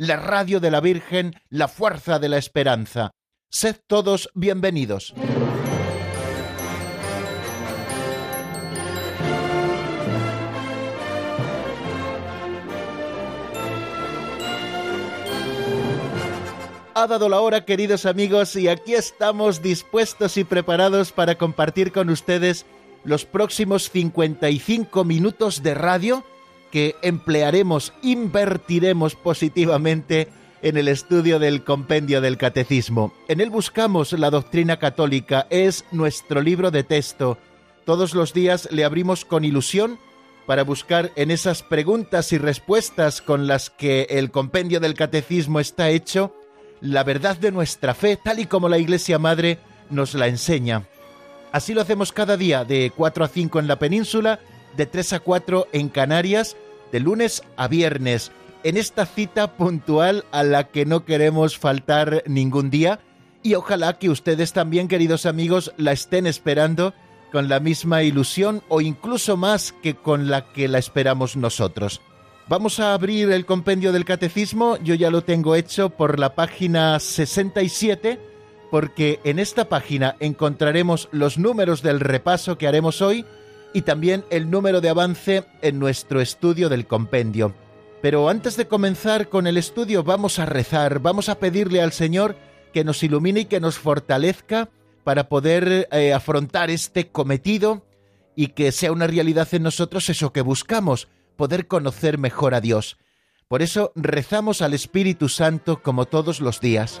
la radio de la Virgen, la fuerza de la esperanza. Sed todos bienvenidos. Ha dado la hora, queridos amigos, y aquí estamos dispuestos y preparados para compartir con ustedes los próximos 55 minutos de radio que emplearemos, invertiremos positivamente en el estudio del compendio del catecismo. En él buscamos la doctrina católica, es nuestro libro de texto. Todos los días le abrimos con ilusión para buscar en esas preguntas y respuestas con las que el compendio del catecismo está hecho, la verdad de nuestra fe, tal y como la Iglesia Madre nos la enseña. Así lo hacemos cada día, de 4 a 5 en la península, de 3 a 4 en Canarias, de lunes a viernes, en esta cita puntual a la que no queremos faltar ningún día. Y ojalá que ustedes también, queridos amigos, la estén esperando con la misma ilusión o incluso más que con la que la esperamos nosotros. Vamos a abrir el compendio del catecismo, yo ya lo tengo hecho por la página 67 porque en esta página encontraremos los números del repaso que haremos hoy y también el número de avance en nuestro estudio del compendio. Pero antes de comenzar con el estudio vamos a rezar, vamos a pedirle al Señor que nos ilumine y que nos fortalezca para poder eh, afrontar este cometido y que sea una realidad en nosotros eso que buscamos, poder conocer mejor a Dios. Por eso rezamos al Espíritu Santo como todos los días.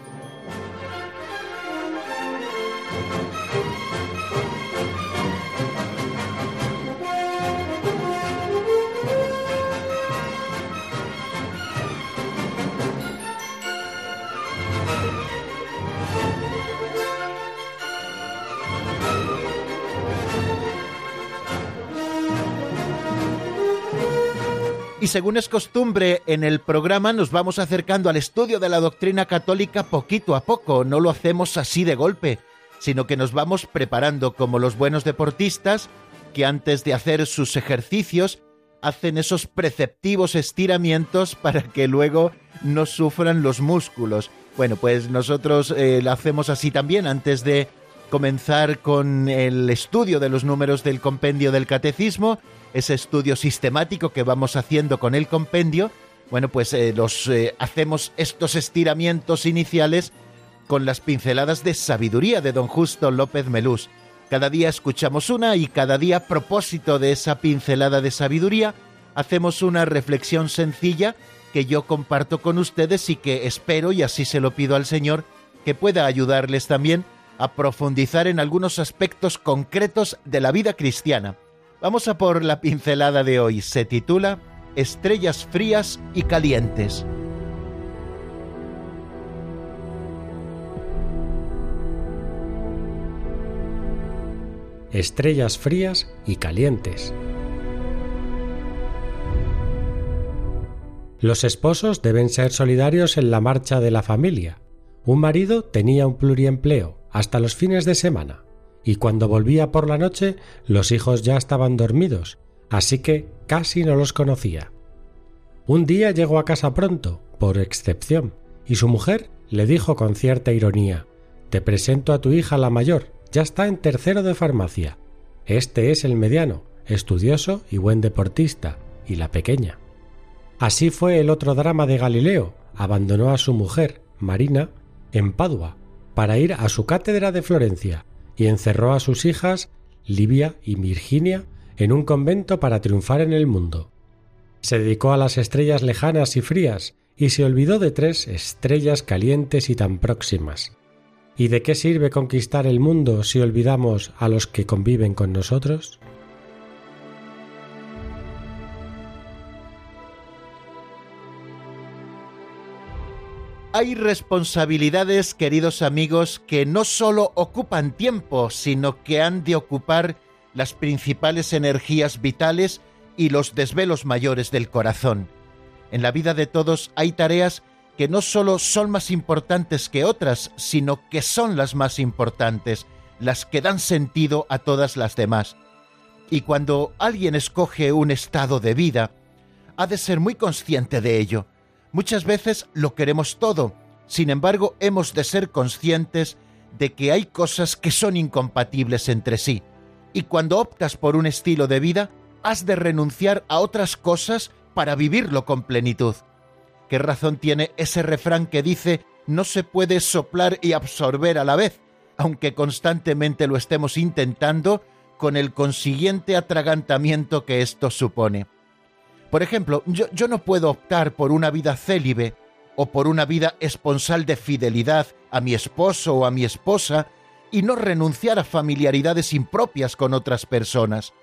Y según es costumbre en el programa, nos vamos acercando al estudio de la doctrina católica poquito a poco. No lo hacemos así de golpe, sino que nos vamos preparando como los buenos deportistas que antes de hacer sus ejercicios hacen esos preceptivos estiramientos para que luego no sufran los músculos. Bueno, pues nosotros eh, lo hacemos así también antes de comenzar con el estudio de los números del compendio del catecismo ese estudio sistemático que vamos haciendo con el compendio, bueno, pues eh, los, eh, hacemos estos estiramientos iniciales con las pinceladas de sabiduría de don Justo López Melús. Cada día escuchamos una y cada día a propósito de esa pincelada de sabiduría hacemos una reflexión sencilla que yo comparto con ustedes y que espero, y así se lo pido al Señor, que pueda ayudarles también a profundizar en algunos aspectos concretos de la vida cristiana Vamos a por la pincelada de hoy. Se titula Estrellas frías y calientes. Estrellas frías y calientes. Los esposos deben ser solidarios en la marcha de la familia. Un marido tenía un pluriempleo hasta los fines de semana y cuando volvía por la noche los hijos ya estaban dormidos, así que casi no los conocía. Un día llegó a casa pronto, por excepción, y su mujer le dijo con cierta ironía Te presento a tu hija la mayor, ya está en tercero de farmacia. Este es el mediano, estudioso y buen deportista, y la pequeña. Así fue el otro drama de Galileo, abandonó a su mujer, Marina, en Padua, para ir a su cátedra de Florencia y encerró a sus hijas, Livia y Virginia, en un convento para triunfar en el mundo. Se dedicó a las estrellas lejanas y frías y se olvidó de tres estrellas calientes y tan próximas. ¿Y de qué sirve conquistar el mundo si olvidamos a los que conviven con nosotros? Hay responsabilidades, queridos amigos, que no solo ocupan tiempo, sino que han de ocupar las principales energías vitales y los desvelos mayores del corazón. En la vida de todos hay tareas que no solo son más importantes que otras, sino que son las más importantes, las que dan sentido a todas las demás. Y cuando alguien escoge un estado de vida, ha de ser muy consciente de ello. Muchas veces lo queremos todo, sin embargo hemos de ser conscientes de que hay cosas que son incompatibles entre sí. Y cuando optas por un estilo de vida, has de renunciar a otras cosas para vivirlo con plenitud. ¿Qué razón tiene ese refrán que dice no se puede soplar y absorber a la vez, aunque constantemente lo estemos intentando con el consiguiente atragantamiento que esto supone? Por ejemplo, yo, no puedo optar por una vida célibe o por una vida esponsal de fidelidad a mi esposo o a mi esposa y no renunciar a familiaridades impropias con otras personas.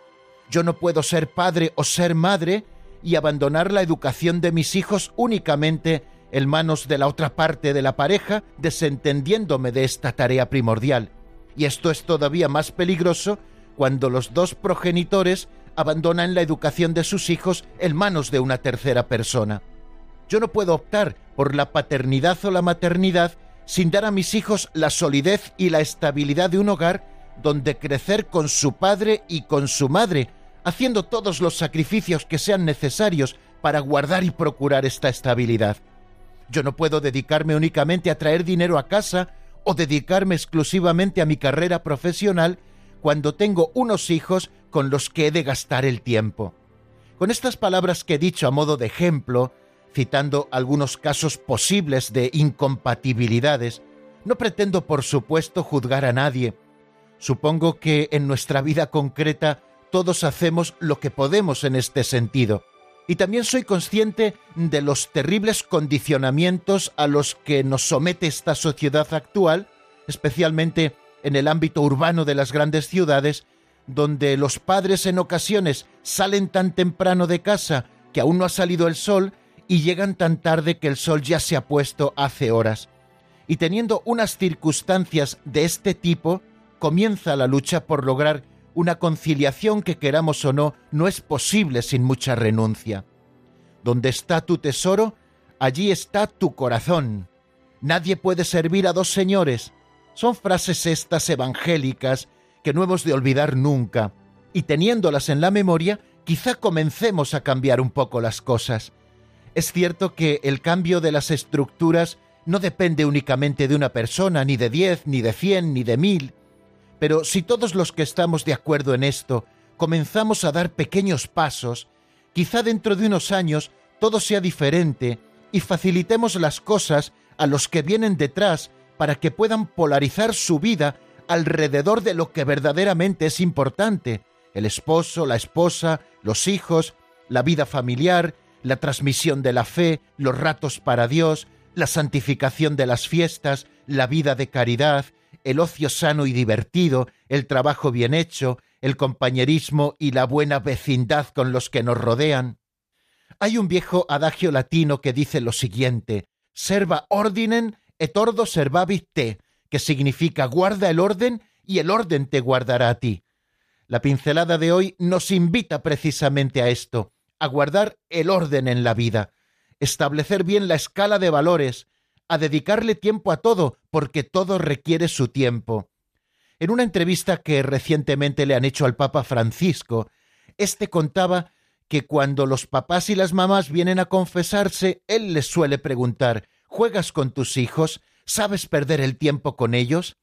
Yo no puedo ser padre o ser madre y abandonar la educación de mis hijos únicamente en manos de la otra parte de la pareja, desentendiéndome de esta tarea primordial. Y esto es todavía más peligroso cuando los dos progenitores abandonan la educación de sus hijos en manos de una tercera persona. Yo no puedo optar por la paternidad o la maternidad sin dar a mis hijos la solidez y la estabilidad de un hogar donde crecer con su padre y con su madre, haciendo todos los sacrificios que sean necesarios para guardar y procurar esta estabilidad. Yo no puedo dedicarme únicamente a traer dinero a casa o dedicarme exclusivamente a mi carrera profesional cuando tengo unos hijos con los que he de gastar el tiempo. Con estas palabras que he dicho a modo de ejemplo, citando algunos casos posibles de incompatibilidades, no pretendo por supuesto juzgar a nadie. Supongo que en nuestra vida concreta todos hacemos lo que podemos en este sentido. Y también soy consciente de los terribles condicionamientos a los que nos somete esta sociedad actual, especialmente en el ámbito urbano de las grandes ciudades, donde los padres en ocasiones salen tan temprano de casa que aún no ha salido el sol y llegan tan tarde que el sol ya se ha puesto hace horas. Y teniendo unas circunstancias de este tipo, comienza la lucha por lograr una conciliación que queramos o no no es posible sin mucha renuncia. Donde está tu tesoro, allí está tu corazón. Nadie puede servir a dos señores. Son frases estas evangélicas que no hemos de olvidar nunca, y teniéndolas en la memoria, quizá comencemos a cambiar un poco las cosas. Es cierto que el cambio de las estructuras no depende únicamente de una persona, ni de diez, ni de cien, ni de mil, pero si todos los que estamos de acuerdo en esto comenzamos a dar pequeños pasos, quizá dentro de unos años todo sea diferente y facilitemos las cosas a los que vienen detrás para que puedan polarizar su vida alrededor de lo que verdaderamente es importante, el esposo, la esposa, los hijos, la vida familiar, la transmisión de la fe, los ratos para Dios, la santificación de las fiestas, la vida de caridad, el ocio sano y divertido, el trabajo bien hecho, el compañerismo y la buena vecindad con los que nos rodean. Hay un viejo adagio latino que dice lo siguiente: serva ordinen et ordo te, que significa guarda el orden y el orden te guardará a ti. La pincelada de hoy nos invita precisamente a esto, a guardar el orden en la vida, establecer bien la escala de valores, a dedicarle tiempo a todo, porque todo requiere su tiempo. En una entrevista que recientemente le han hecho al Papa Francisco, éste contaba que cuando los papás y las mamás vienen a confesarse, él les suele preguntar ¿Juegas con tus hijos? ¿Sabes perder el tiempo con ellos?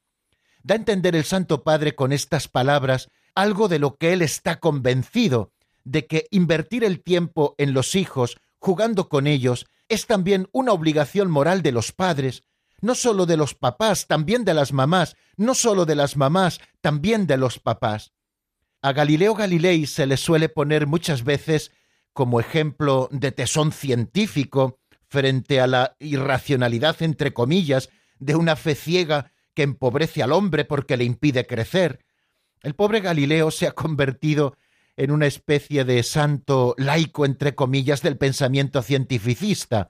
Da a entender el Santo Padre con estas palabras algo de lo que él está convencido, de que invertir el tiempo en los hijos, jugando con ellos, es también una obligación moral de los padres, no solo de los papás, también de las mamás, no solo de las mamás, también de los papás. A Galileo Galilei se le suele poner muchas veces como ejemplo de tesón científico frente a la irracionalidad, entre comillas, de una fe ciega que empobrece al hombre porque le impide crecer. El pobre Galileo se ha convertido en una especie de santo laico, entre comillas, del pensamiento cientificista.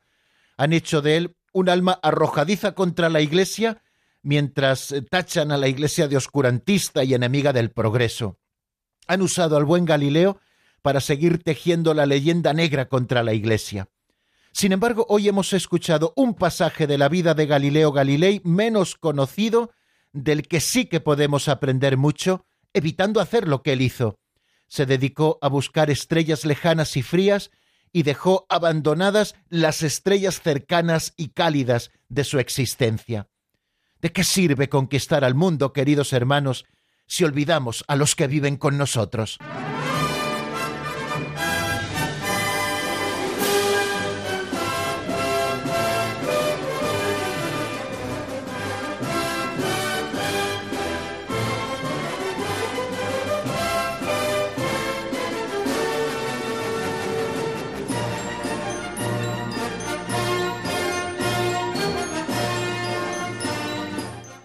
Han hecho de él un alma arrojadiza contra la Iglesia, mientras tachan a la Iglesia de oscurantista y enemiga del progreso. Han usado al buen Galileo para seguir tejiendo la leyenda negra contra la Iglesia. Sin embargo, hoy hemos escuchado un pasaje de la vida de Galileo Galilei menos conocido, del que sí que podemos aprender mucho, evitando hacer lo que él hizo, se dedicó a buscar estrellas lejanas y frías y dejó abandonadas las estrellas cercanas y cálidas de su existencia. ¿De qué sirve conquistar al mundo, queridos hermanos, si olvidamos a los que viven con nosotros?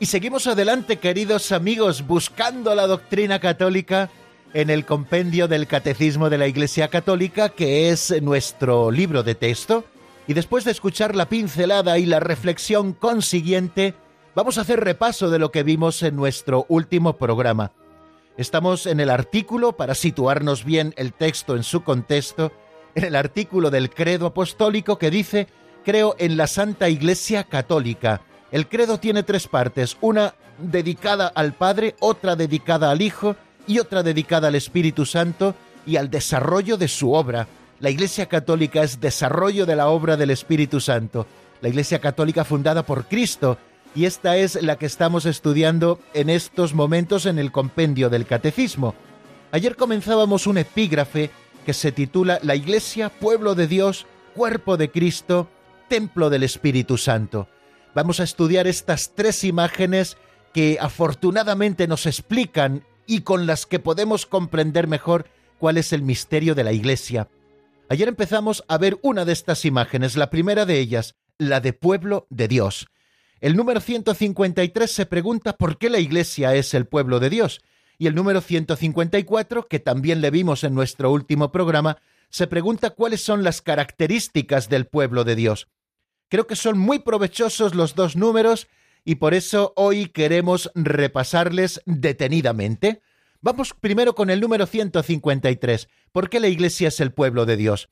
Y seguimos adelante, queridos amigos, buscando la doctrina católica en el compendio del Catecismo de la Iglesia Católica, que es nuestro libro de texto. Y después de escuchar la pincelada y la reflexión consiguiente, vamos a hacer repaso de lo que vimos en nuestro último programa. Estamos en el artículo, para situarnos bien el texto en su contexto, en el artículo del credo apostólico que dice, creo en la Santa Iglesia Católica el credo tiene tres partes, una dedicada al Padre, otra dedicada al Hijo y otra dedicada al Espíritu Santo y al desarrollo de su obra. La Iglesia Católica es desarrollo de la obra del Espíritu Santo. La Iglesia Católica fundada por Cristo y esta es la que estamos estudiando en estos momentos en el compendio del Catecismo. Ayer comenzábamos un epígrafe que se titula La Iglesia, pueblo de Dios, cuerpo de Cristo, templo del Espíritu Santo vamos a estudiar estas tres imágenes que afortunadamente nos explican y con las que podemos comprender mejor cuál es el misterio de la Iglesia. Ayer empezamos a ver una de estas imágenes, la primera de ellas, la de pueblo de Dios. El número 153 se pregunta por qué la Iglesia es el pueblo de Dios. Y el número 154, que también le vimos en nuestro último programa, se pregunta cuáles son las características del pueblo de Dios. Creo que son muy provechosos los dos números y por eso hoy queremos repasarles detenidamente. Vamos primero con el número 153. ¿Por qué la Iglesia es el pueblo de Dios?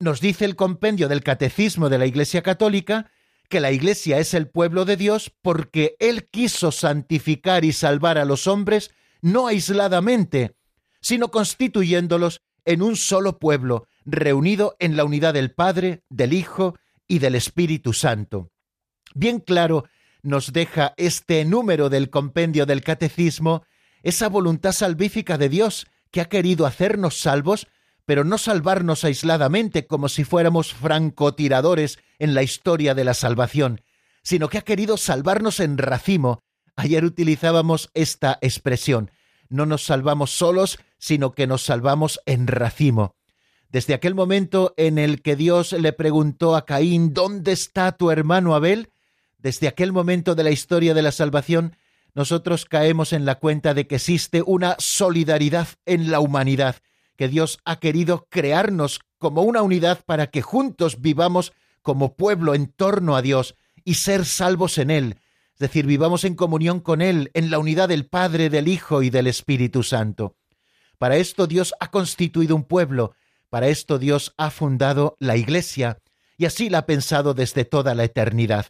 Nos dice el compendio del Catecismo de la Iglesia Católica que la Iglesia es el pueblo de Dios porque Él quiso santificar y salvar a los hombres no aisladamente, sino constituyéndolos en un solo pueblo, reunido en la unidad del Padre, del Hijo y del Espíritu Santo. Bien claro nos deja este número del compendio del Catecismo esa voluntad salvífica de Dios que ha querido hacernos salvos, pero no salvarnos aisladamente como si fuéramos francotiradores en la historia de la salvación, sino que ha querido salvarnos en racimo. Ayer utilizábamos esta expresión. No nos salvamos solos, sino que nos salvamos en racimo. Desde aquel momento en el que Dios le preguntó a Caín, ¿dónde está tu hermano Abel? Desde aquel momento de la historia de la salvación, nosotros caemos en la cuenta de que existe una solidaridad en la humanidad, que Dios ha querido crearnos como una unidad para que juntos vivamos como pueblo en torno a Dios y ser salvos en Él, es decir, vivamos en comunión con Él, en la unidad del Padre, del Hijo y del Espíritu Santo. Para esto Dios ha constituido un pueblo, para esto Dios ha fundado la Iglesia y así la ha pensado desde toda la eternidad.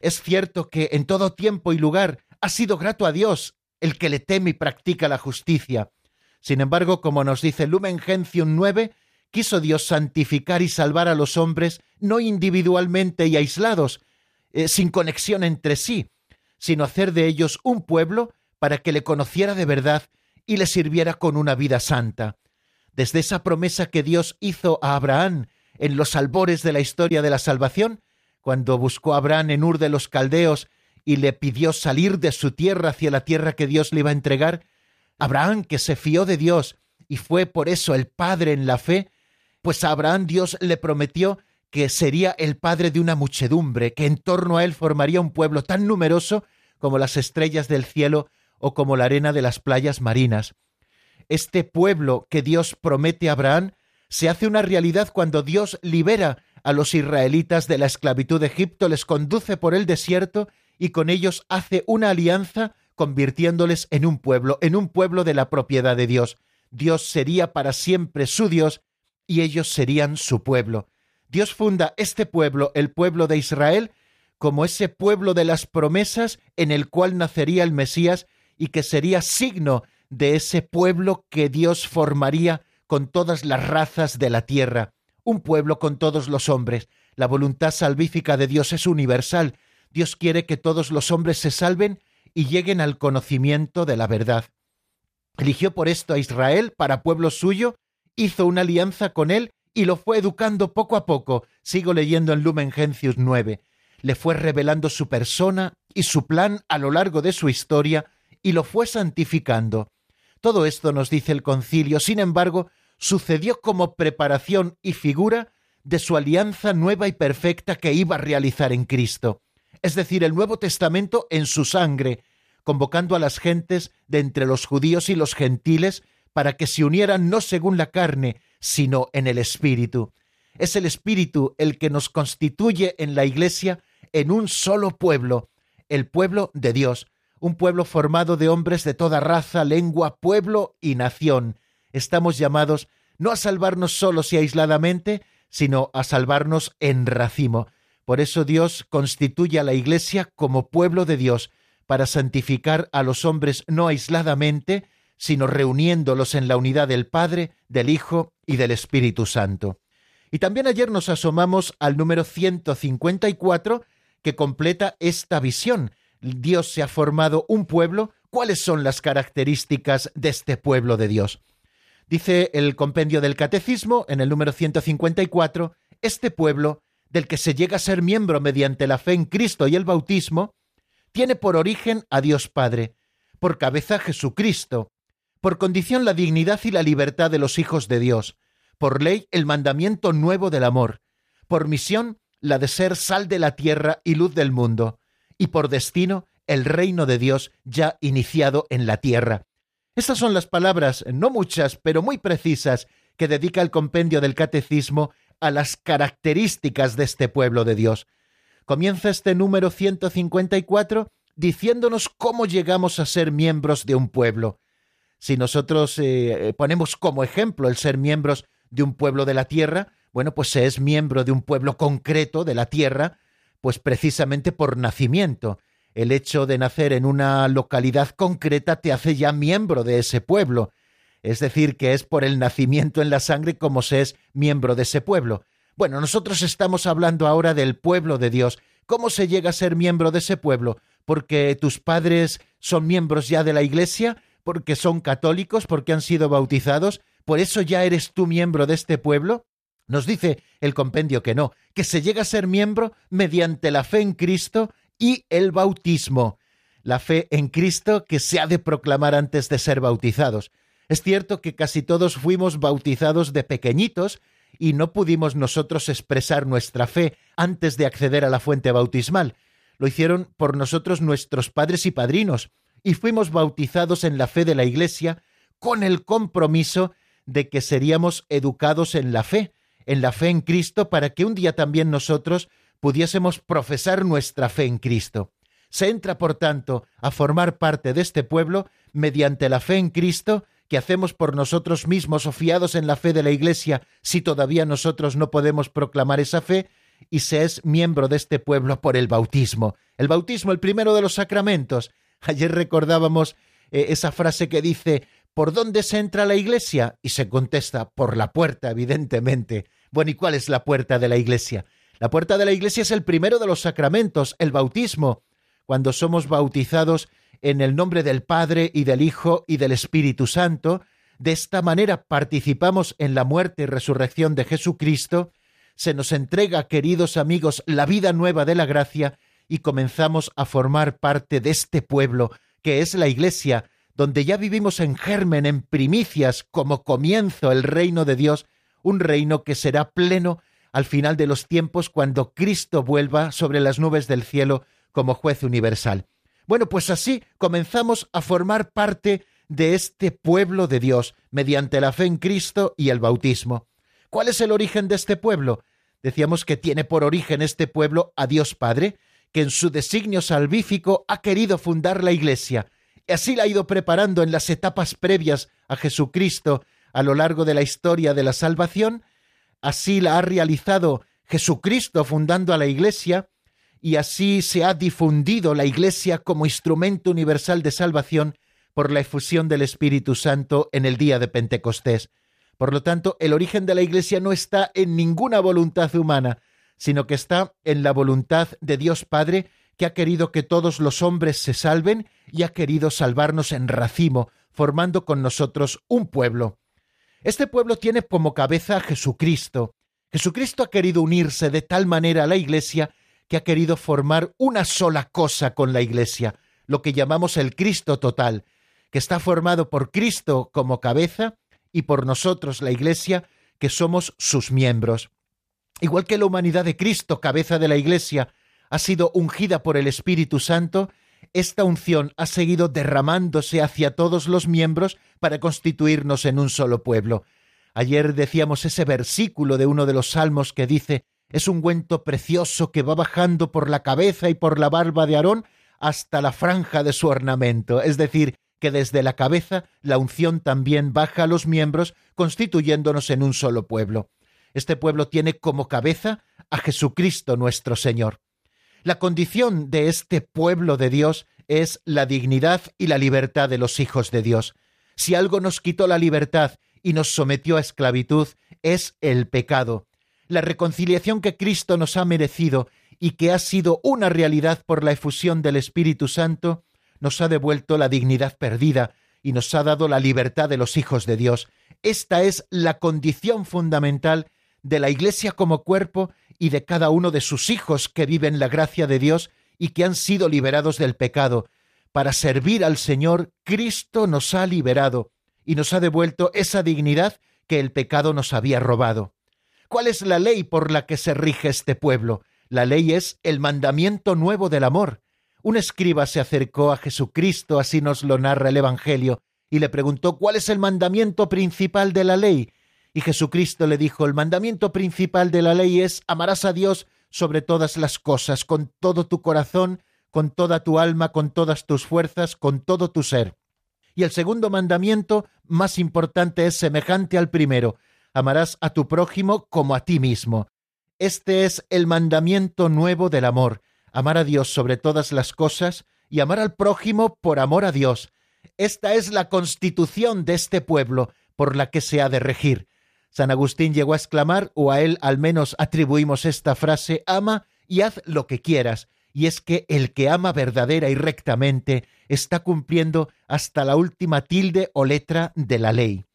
Es cierto que en todo tiempo y lugar ha sido grato a Dios el que le teme y practica la justicia. Sin embargo, como nos dice Lumen Gentium 9, quiso Dios santificar y salvar a los hombres no individualmente y aislados, eh, sin conexión entre sí, sino hacer de ellos un pueblo para que le conociera de verdad y le sirviera con una vida santa desde esa promesa que Dios hizo a Abraham en los albores de la historia de la salvación, cuando buscó a Abraham en Ur de los Caldeos y le pidió salir de su tierra hacia la tierra que Dios le iba a entregar, Abraham, que se fió de Dios y fue por eso el padre en la fe, pues a Abraham Dios le prometió que sería el padre de una muchedumbre, que en torno a él formaría un pueblo tan numeroso como las estrellas del cielo o como la arena de las playas marinas. Este pueblo que Dios promete a Abraham se hace una realidad cuando Dios libera a los israelitas de la esclavitud de Egipto, les conduce por el desierto y con ellos hace una alianza convirtiéndoles en un pueblo, en un pueblo de la propiedad de Dios. Dios sería para siempre su Dios y ellos serían su pueblo. Dios funda este pueblo, el pueblo de Israel, como ese pueblo de las promesas en el cual nacería el Mesías y que sería signo de ese pueblo que Dios formaría con todas las razas de la tierra, un pueblo con todos los hombres. La voluntad salvífica de Dios es universal Dios quiere que todos los hombres se salven y lleguen al conocimiento de la verdad. Eligió por esto a Israel para pueblo suyo, hizo una alianza con él y lo fue educando poco a poco. Sigo leyendo en Lumen Gentius 9. Le fue revelando su persona y su plan a lo largo de su historia y lo fue santificando. Todo esto nos dice el concilio, sin embargo, sucedió como preparación y figura de su alianza nueva y perfecta que iba a realizar en Cristo. Es decir, el Nuevo Testamento en su sangre, convocando a las gentes de entre los judíos y los gentiles para que se unieran no según la carne, sino en el Espíritu. Es el Espíritu el que nos constituye en la Iglesia en un solo pueblo, el pueblo de Dios, un pueblo formado de hombres de toda raza, lengua, pueblo y nación. Estamos llamados no a salvarnos solos y aisladamente, sino a salvarnos en racimo. Por eso Dios constituye a la Iglesia como pueblo de Dios, para santificar a los hombres no aisladamente, sino reuniéndolos en la unidad del Padre, del Hijo y del Espíritu Santo. Y también ayer nos asomamos al número 154 que completa esta visión. Dios se ha formado un pueblo. ¿Cuáles son las características de este pueblo de Dios? Dice el compendio del Catecismo en el número 154, este pueblo del que se llega a ser miembro mediante la fe en Cristo y el bautismo, tiene por origen a Dios Padre, por cabeza Jesucristo, por condición la dignidad y la libertad de los hijos de Dios, por ley el mandamiento nuevo del amor, por misión la de ser sal de la tierra y luz del mundo, y por destino el reino de Dios ya iniciado en la tierra. Estas son las palabras, no muchas, pero muy precisas, que dedica el compendio del Catecismo a las características de este pueblo de Dios. Comienza este número 154 diciéndonos cómo llegamos a ser miembros de un pueblo. Si nosotros eh, eh, ponemos como ejemplo el ser miembros de un pueblo de la tierra, bueno, pues se es miembro de un pueblo concreto de la tierra, pues precisamente por nacimiento. El hecho de nacer en una localidad concreta te hace ya miembro de ese pueblo es decir, que es por el nacimiento en la sangre como se es miembro de ese pueblo. Bueno, nosotros estamos hablando ahora del pueblo de Dios. ¿Cómo se llega a ser miembro de ese pueblo? ¿Porque tus padres son miembros ya de la Iglesia? ¿Porque son católicos? ¿Porque han sido bautizados? ¿Por eso ya eres tú miembro de este pueblo? Nos dice el compendio que no, que se llega a ser miembro mediante la fe en Cristo y el bautismo. La fe en Cristo que se ha de proclamar antes de ser bautizados. Es cierto que casi todos fuimos bautizados de pequeñitos y no pudimos nosotros expresar nuestra fe antes de acceder a la fuente bautismal. Lo hicieron por nosotros nuestros padres y padrinos, y fuimos bautizados en la fe de la Iglesia con el compromiso de que seríamos educados en la fe, en la fe en Cristo, para que un día también nosotros pudiésemos profesar nuestra fe en Cristo. Se entra, por tanto, a formar parte de este pueblo mediante la fe en Cristo que hacemos por nosotros mismos o fiados en la fe de la Iglesia si todavía nosotros no podemos proclamar esa fe, y se es miembro de este pueblo por el bautismo. El bautismo, el primero de los sacramentos. Ayer recordábamos eh, esa frase que dice, ¿por dónde se entra la iglesia? Y se contesta, por la puerta, evidentemente. Bueno, ¿y cuál es la puerta de la iglesia? La puerta de la iglesia es el primero de los sacramentos, el bautismo. Cuando somos bautizados en el nombre del Padre y del Hijo y del Espíritu Santo. De esta manera participamos en la muerte y resurrección de Jesucristo, se nos entrega, queridos amigos, la vida nueva de la gracia y comenzamos a formar parte de este pueblo que es la Iglesia, donde ya vivimos en germen, en primicias, como comienzo el reino de Dios, un reino que será pleno al final de los tiempos cuando Cristo vuelva sobre las nubes del cielo como juez universal. Bueno, pues así comenzamos a formar parte de este pueblo de Dios mediante la fe en Cristo y el bautismo. ¿Cuál es el origen de este pueblo? Decíamos que tiene por origen este pueblo a Dios Padre, que en su designio salvífico ha querido fundar la Iglesia, y así la ha ido preparando en las etapas previas a Jesucristo a lo largo de la historia de la salvación, así la ha realizado Jesucristo fundando a la Iglesia, y así se ha difundido la Iglesia como instrumento universal de salvación por la efusión del Espíritu Santo en el día de Pentecostés. Por lo tanto, el origen de la Iglesia no está en ninguna voluntad humana, sino que está en la voluntad de Dios Padre, que ha querido que todos los hombres se salven y ha querido salvarnos en racimo, formando con nosotros un pueblo. Este pueblo tiene como cabeza a Jesucristo. Jesucristo ha querido unirse de tal manera a la Iglesia que ha querido formar una sola cosa con la Iglesia, lo que llamamos el Cristo total, que está formado por Cristo como cabeza y por nosotros, la Iglesia, que somos sus miembros. Igual que la humanidad de Cristo, cabeza de la Iglesia, ha sido ungida por el Espíritu Santo, esta unción ha seguido derramándose hacia todos los miembros para constituirnos en un solo pueblo. Ayer decíamos ese versículo de uno de los salmos que dice es un ungüento precioso que va bajando por la cabeza y por la barba de Aarón hasta la franja de su ornamento, es decir, que desde la cabeza la unción también baja a los miembros, constituyéndonos en un solo pueblo. Este pueblo tiene como cabeza a Jesucristo nuestro Señor. La condición de este pueblo de Dios es la dignidad y la libertad de los hijos de Dios. Si algo nos quitó la libertad y nos sometió a esclavitud, es el pecado. La reconciliación que Cristo nos ha merecido y que ha sido una realidad por la efusión del Espíritu Santo, nos ha devuelto la dignidad perdida y nos ha dado la libertad de los hijos de Dios. Esta es la condición fundamental de la Iglesia como cuerpo y de cada uno de sus hijos que viven la gracia de Dios y que han sido liberados del pecado. Para servir al Señor, Cristo nos ha liberado y nos ha devuelto esa dignidad que el pecado nos había robado. ¿Cuál es la ley por la que se rige este pueblo? La ley es el mandamiento nuevo del amor. Un escriba se acercó a Jesucristo, así nos lo narra el Evangelio, y le preguntó cuál es el mandamiento principal de la ley. Y Jesucristo le dijo, el mandamiento principal de la ley es amarás a Dios sobre todas las cosas, con todo tu corazón, con toda tu alma, con todas tus fuerzas, con todo tu ser. Y el segundo mandamiento, más importante, es semejante al primero, amarás a tu prójimo como a ti mismo. Este es el mandamiento nuevo del amor, amar a Dios sobre todas las cosas y amar al prójimo por amor a Dios. Esta es la constitución de este pueblo por la que se ha de regir. San Agustín llegó a exclamar, o a él al menos atribuimos esta frase, ama y haz lo que quieras, y es que el que ama verdadera y rectamente está cumpliendo hasta la última tilde o letra de la ley.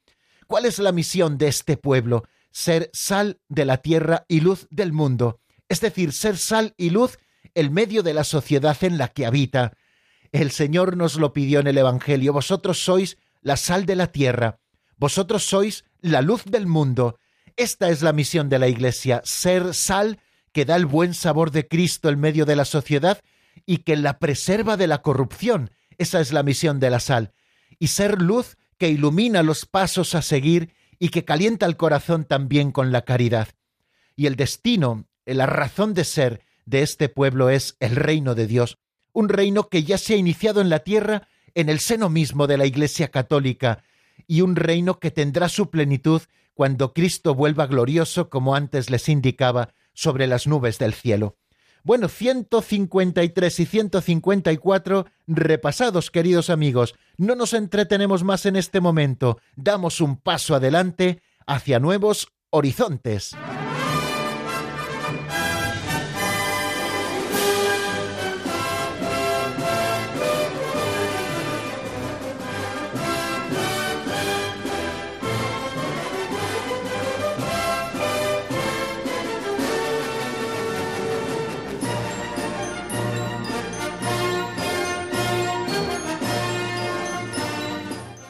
¿Cuál es la misión de este pueblo? Ser sal de la tierra y luz del mundo, es decir, ser sal y luz el medio de la sociedad en la que habita. El Señor nos lo pidió en el Evangelio, vosotros sois la sal de la tierra, vosotros sois la luz del mundo. Esta es la misión de la Iglesia, ser sal que da el buen sabor de Cristo en medio de la sociedad y que la preserva de la corrupción. Esa es la misión de la sal. Y ser luz que ilumina los pasos a seguir y que calienta el corazón también con la caridad. Y el destino, la razón de ser de este pueblo es el reino de Dios, un reino que ya se ha iniciado en la tierra en el seno mismo de la Iglesia católica, y un reino que tendrá su plenitud cuando Cristo vuelva glorioso, como antes les indicaba, sobre las nubes del cielo. Bueno, 153 y 154 repasados, queridos amigos. No nos entretenemos más en este momento. Damos un paso adelante hacia nuevos horizontes.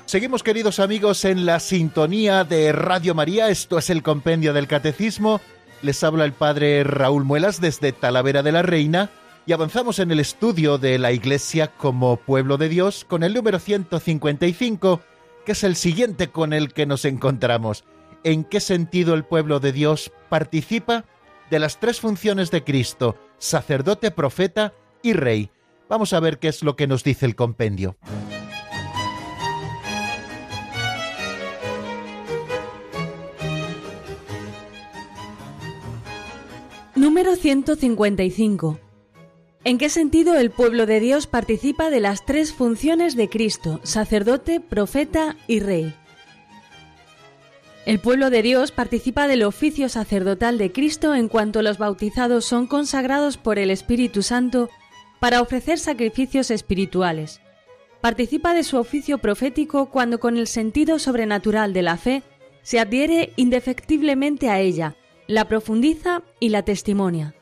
Seguimos queridos amigos en la sintonía de Radio María, esto es el compendio del catecismo, les habla el padre Raúl Muelas desde Talavera de la Reina y avanzamos en el estudio de la Iglesia como pueblo de Dios con el número 155, que es el siguiente con el que nos encontramos. ¿En qué sentido el pueblo de Dios participa de las tres funciones de Cristo, sacerdote, profeta y rey? Vamos a ver qué es lo que nos dice el compendio. Número 155. ¿En qué sentido el pueblo de Dios participa de las tres funciones de Cristo, sacerdote, profeta y rey? El pueblo de Dios participa del oficio sacerdotal de Cristo en cuanto los bautizados son consagrados por el Espíritu Santo para ofrecer sacrificios espirituales. Participa de su oficio profético cuando con el sentido sobrenatural de la fe se adhiere indefectiblemente a ella, la profundiza y la testimonia.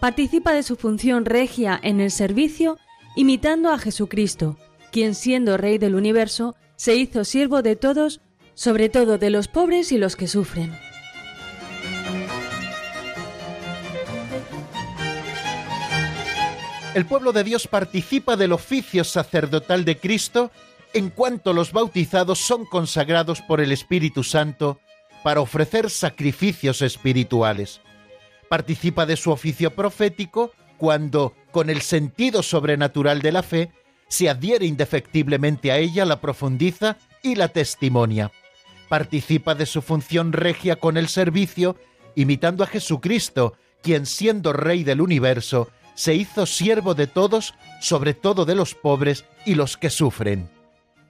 Participa de su función regia en el servicio imitando a Jesucristo, quien siendo Rey del universo, se hizo siervo de todos, sobre todo de los pobres y los que sufren. El pueblo de Dios participa del oficio sacerdotal de Cristo en cuanto los bautizados son consagrados por el Espíritu Santo para ofrecer sacrificios espirituales. Participa de su oficio profético cuando, con el sentido sobrenatural de la fe, se adhiere indefectiblemente a ella, la profundiza y la testimonia. Participa de su función regia con el servicio, imitando a Jesucristo, quien siendo Rey del universo, se hizo siervo de todos, sobre todo de los pobres y los que sufren.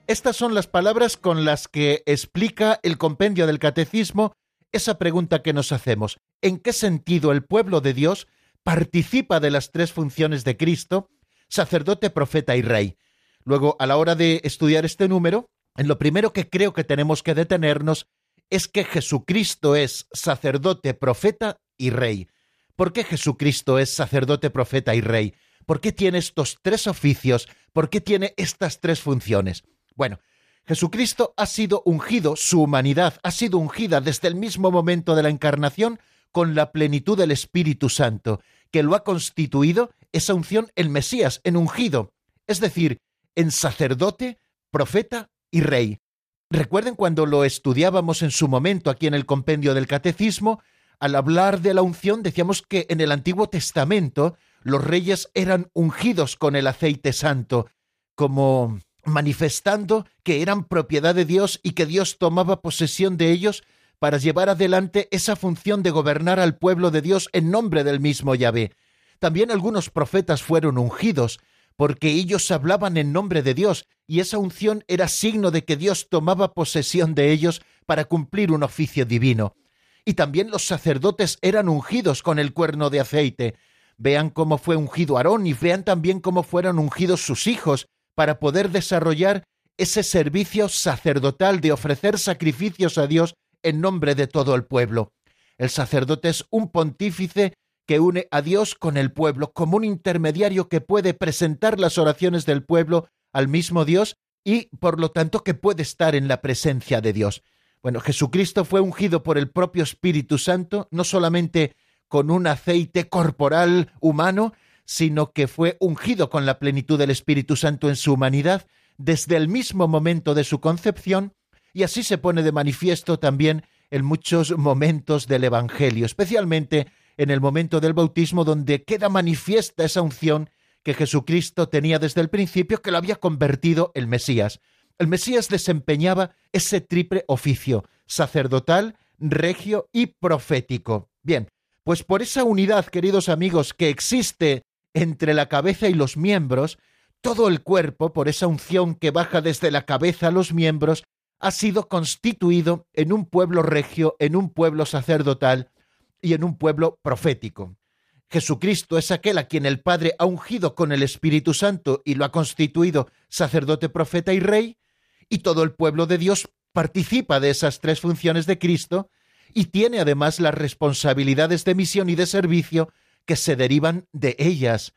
Estas son las palabras con las que explica el compendio del catecismo esa pregunta que nos hacemos. ¿En qué sentido el pueblo de Dios participa de las tres funciones de Cristo, sacerdote, profeta y rey? Luego, a la hora de estudiar este número, en lo primero que creo que tenemos que detenernos es que Jesucristo es sacerdote, profeta y rey. ¿Por qué Jesucristo es sacerdote, profeta y rey? ¿Por qué tiene estos tres oficios? ¿Por qué tiene estas tres funciones? Bueno, Jesucristo ha sido ungido, su humanidad ha sido ungida desde el mismo momento de la encarnación con la plenitud del Espíritu Santo, que lo ha constituido esa unción en Mesías, en ungido, es decir, en sacerdote, profeta y rey. Recuerden cuando lo estudiábamos en su momento aquí en el compendio del Catecismo, al hablar de la unción decíamos que en el Antiguo Testamento los reyes eran ungidos con el aceite santo, como manifestando que eran propiedad de Dios y que Dios tomaba posesión de ellos para llevar adelante esa función de gobernar al pueblo de Dios en nombre del mismo Yahvé. También algunos profetas fueron ungidos, porque ellos hablaban en nombre de Dios, y esa unción era signo de que Dios tomaba posesión de ellos para cumplir un oficio divino. Y también los sacerdotes eran ungidos con el cuerno de aceite. Vean cómo fue ungido Aarón y vean también cómo fueron ungidos sus hijos, para poder desarrollar ese servicio sacerdotal de ofrecer sacrificios a Dios en nombre de todo el pueblo. El sacerdote es un pontífice que une a Dios con el pueblo, como un intermediario que puede presentar las oraciones del pueblo al mismo Dios y, por lo tanto, que puede estar en la presencia de Dios. Bueno, Jesucristo fue ungido por el propio Espíritu Santo, no solamente con un aceite corporal humano, sino que fue ungido con la plenitud del Espíritu Santo en su humanidad desde el mismo momento de su concepción, y así se pone de manifiesto también en muchos momentos del Evangelio, especialmente en el momento del bautismo donde queda manifiesta esa unción que Jesucristo tenía desde el principio que lo había convertido el Mesías. El Mesías desempeñaba ese triple oficio, sacerdotal, regio y profético. Bien, pues por esa unidad, queridos amigos, que existe entre la cabeza y los miembros, todo el cuerpo, por esa unción que baja desde la cabeza a los miembros, ha sido constituido en un pueblo regio, en un pueblo sacerdotal y en un pueblo profético. Jesucristo es aquel a quien el Padre ha ungido con el Espíritu Santo y lo ha constituido sacerdote, profeta y rey, y todo el pueblo de Dios participa de esas tres funciones de Cristo y tiene además las responsabilidades de misión y de servicio que se derivan de ellas.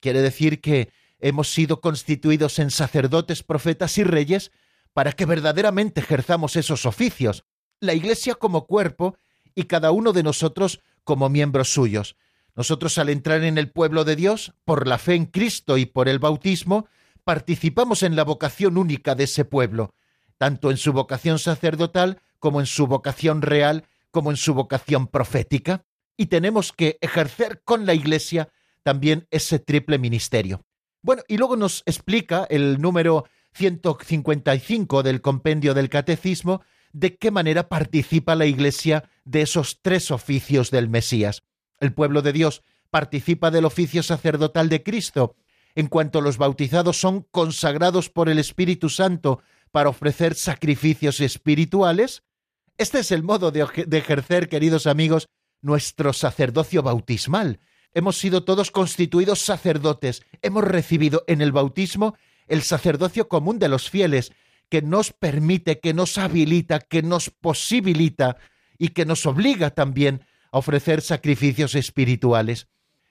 Quiere decir que hemos sido constituidos en sacerdotes, profetas y reyes para que verdaderamente ejerzamos esos oficios, la Iglesia como cuerpo y cada uno de nosotros como miembros suyos. Nosotros al entrar en el pueblo de Dios, por la fe en Cristo y por el bautismo, participamos en la vocación única de ese pueblo, tanto en su vocación sacerdotal como en su vocación real, como en su vocación profética, y tenemos que ejercer con la Iglesia también ese triple ministerio. Bueno, y luego nos explica el número 155 del compendio del Catecismo de qué manera participa la Iglesia de esos tres oficios del Mesías. El pueblo de Dios participa del oficio sacerdotal de Cristo, en cuanto los bautizados son consagrados por el Espíritu Santo para ofrecer sacrificios espirituales. Este es el modo de, ejercer, queridos amigos, nuestro sacerdocio bautismal. Hemos sido todos constituidos sacerdotes, hemos recibido en el bautismo el sacerdocio común de los fieles, que nos permite, que nos habilita, que nos posibilita y que nos obliga también a ofrecer sacrificios espirituales.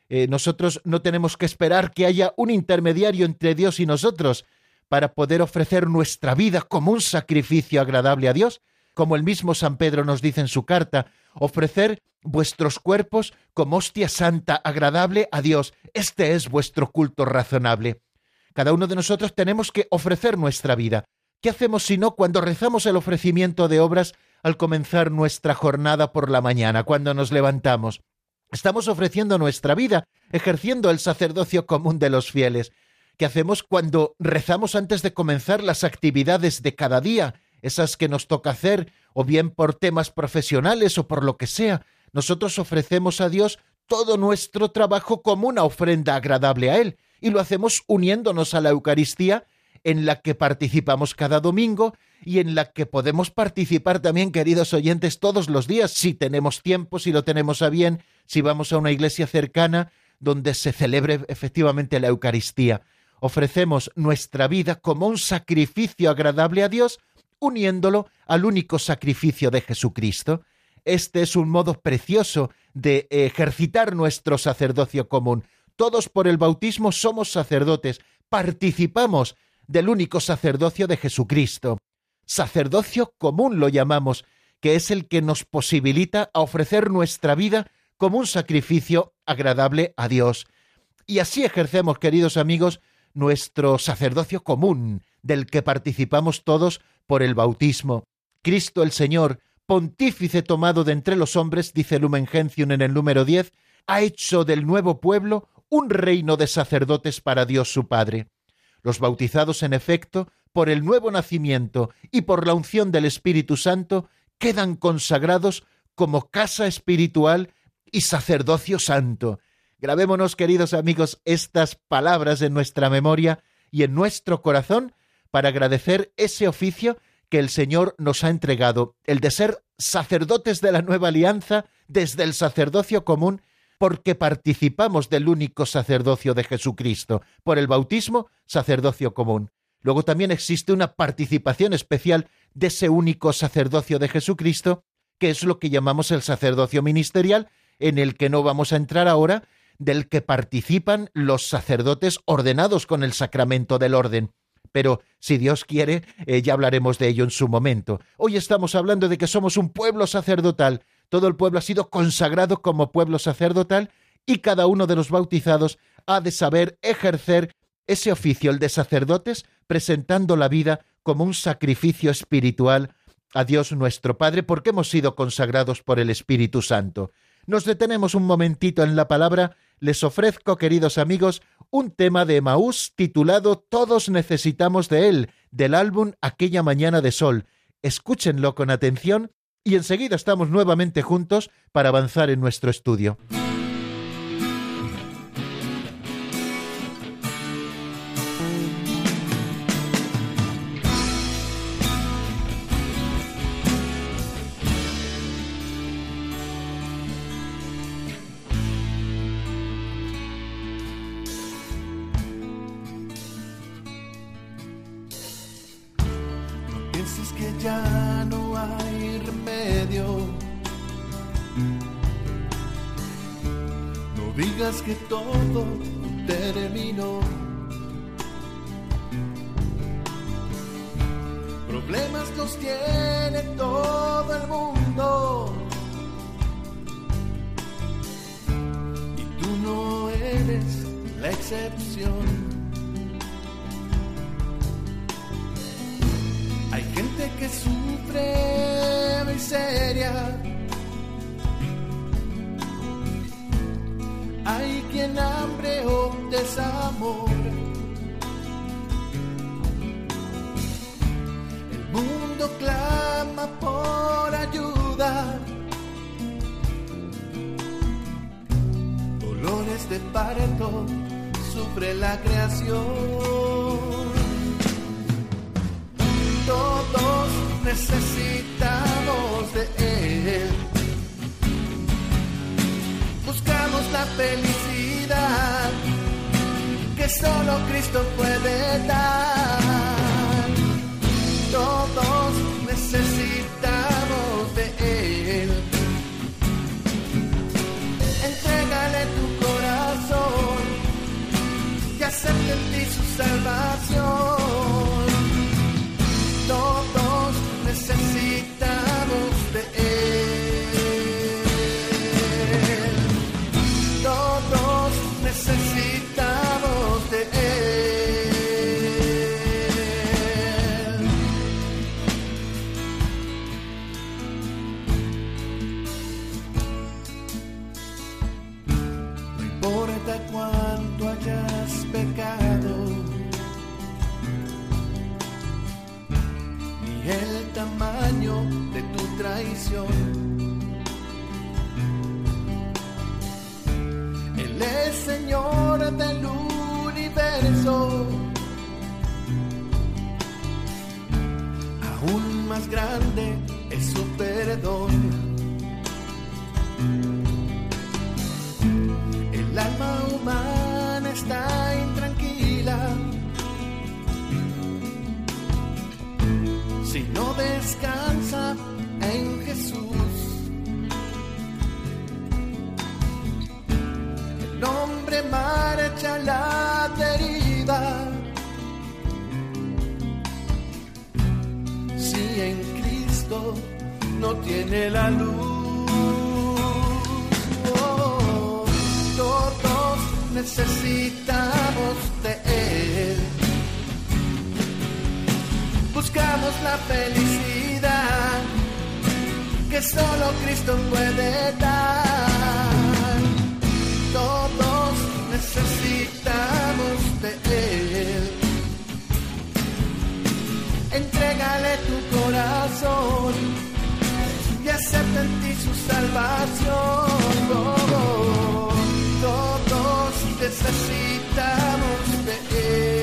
Eh, nosotros no tenemos que esperar que haya un intermediario entre Dios y nosotros para poder ofrecer nuestra vida como un sacrificio agradable a Dios, como el mismo San Pedro nos dice en su carta, ofrecer vuestros cuerpos como hostia santa agradable a Dios. Este es vuestro culto razonable. Cada uno de nosotros tenemos que ofrecer nuestra vida. ¿Qué hacemos si no cuando rezamos el ofrecimiento de obras al comenzar nuestra jornada por la mañana, cuando nos levantamos? Estamos ofreciendo nuestra vida, ejerciendo el sacerdocio común de los fieles. ¿Qué hacemos cuando rezamos antes de comenzar las actividades de cada día, esas que nos toca hacer, o bien por temas profesionales o por lo que sea? Nosotros ofrecemos a Dios todo nuestro trabajo como una ofrenda agradable a Él, y lo hacemos uniéndonos a la Eucaristía, en la que participamos cada domingo y en la que podemos participar también, queridos oyentes, todos los días, si tenemos tiempo, si lo tenemos a bien, si vamos a una iglesia cercana donde se celebre efectivamente la Eucaristía. Ofrecemos nuestra vida como un sacrificio agradable a Dios, uniéndolo al único sacrificio de Jesucristo. Este es un modo precioso de ejercitar nuestro sacerdocio común. Todos por el bautismo somos sacerdotes, participamos del único sacerdocio de Jesucristo. Sacerdocio común lo llamamos, que es el que nos posibilita a ofrecer nuestra vida como un sacrificio agradable a Dios. Y así ejercemos, queridos amigos, nuestro sacerdocio común, del que participamos todos por el bautismo. Cristo el Señor, pontífice tomado de entre los hombres, dice Lumen Gentium en el número 10, ha hecho del nuevo pueblo un reino de sacerdotes para Dios su Padre. Los bautizados, en efecto, por el nuevo nacimiento y por la unción del Espíritu Santo, quedan consagrados como casa espiritual y sacerdocio santo. Grabémonos, queridos amigos, estas palabras en nuestra memoria y en nuestro corazón para agradecer ese oficio que el Señor nos ha entregado, el de ser sacerdotes de la nueva alianza desde el sacerdocio común porque participamos del único sacerdocio de Jesucristo, por el bautismo, sacerdocio común. Luego también existe una participación especial de ese único sacerdocio de Jesucristo, que es lo que llamamos el sacerdocio ministerial, en el que no vamos a entrar ahora, del que participan los sacerdotes ordenados con el sacramento del orden. Pero si Dios quiere, eh, ya hablaremos de ello en su momento. Hoy estamos hablando de que somos un pueblo sacerdotal, todo el pueblo ha sido consagrado como pueblo sacerdotal y cada uno de los bautizados ha de saber ejercer ese oficio, el de sacerdotes, presentando la vida como un sacrificio espiritual a Dios nuestro Padre, porque hemos sido consagrados por el Espíritu Santo. Nos detenemos un momentito en la palabra. Les ofrezco, queridos amigos, un tema de Maús titulado Todos necesitamos de él, del álbum Aquella mañana de sol. Escúchenlo con atención y enseguida estamos nuevamente juntos para avanzar en nuestro estudio. Miseria. Hay quien hambre o desamor. El mundo clama por ayuda. Dolores de parto sufre la creación. Todos necesitamos de Él. Buscamos la felicidad que solo Cristo puede dar. Todos necesitamos de Él. Entrégale tu corazón y acepte en ti su salvación. Traición. Él es Señor del universo. Aún más grande es su perdón. El alma humana está intranquila si no descansa marcha la deriva. Si en Cristo no tiene la luz. Todos necesitamos de Él. Buscamos la felicidad que solo Cristo puede dar. Necesitamos de Él. Entrégale tu corazón y acepta en ti su salvación. Todos necesitamos de Él.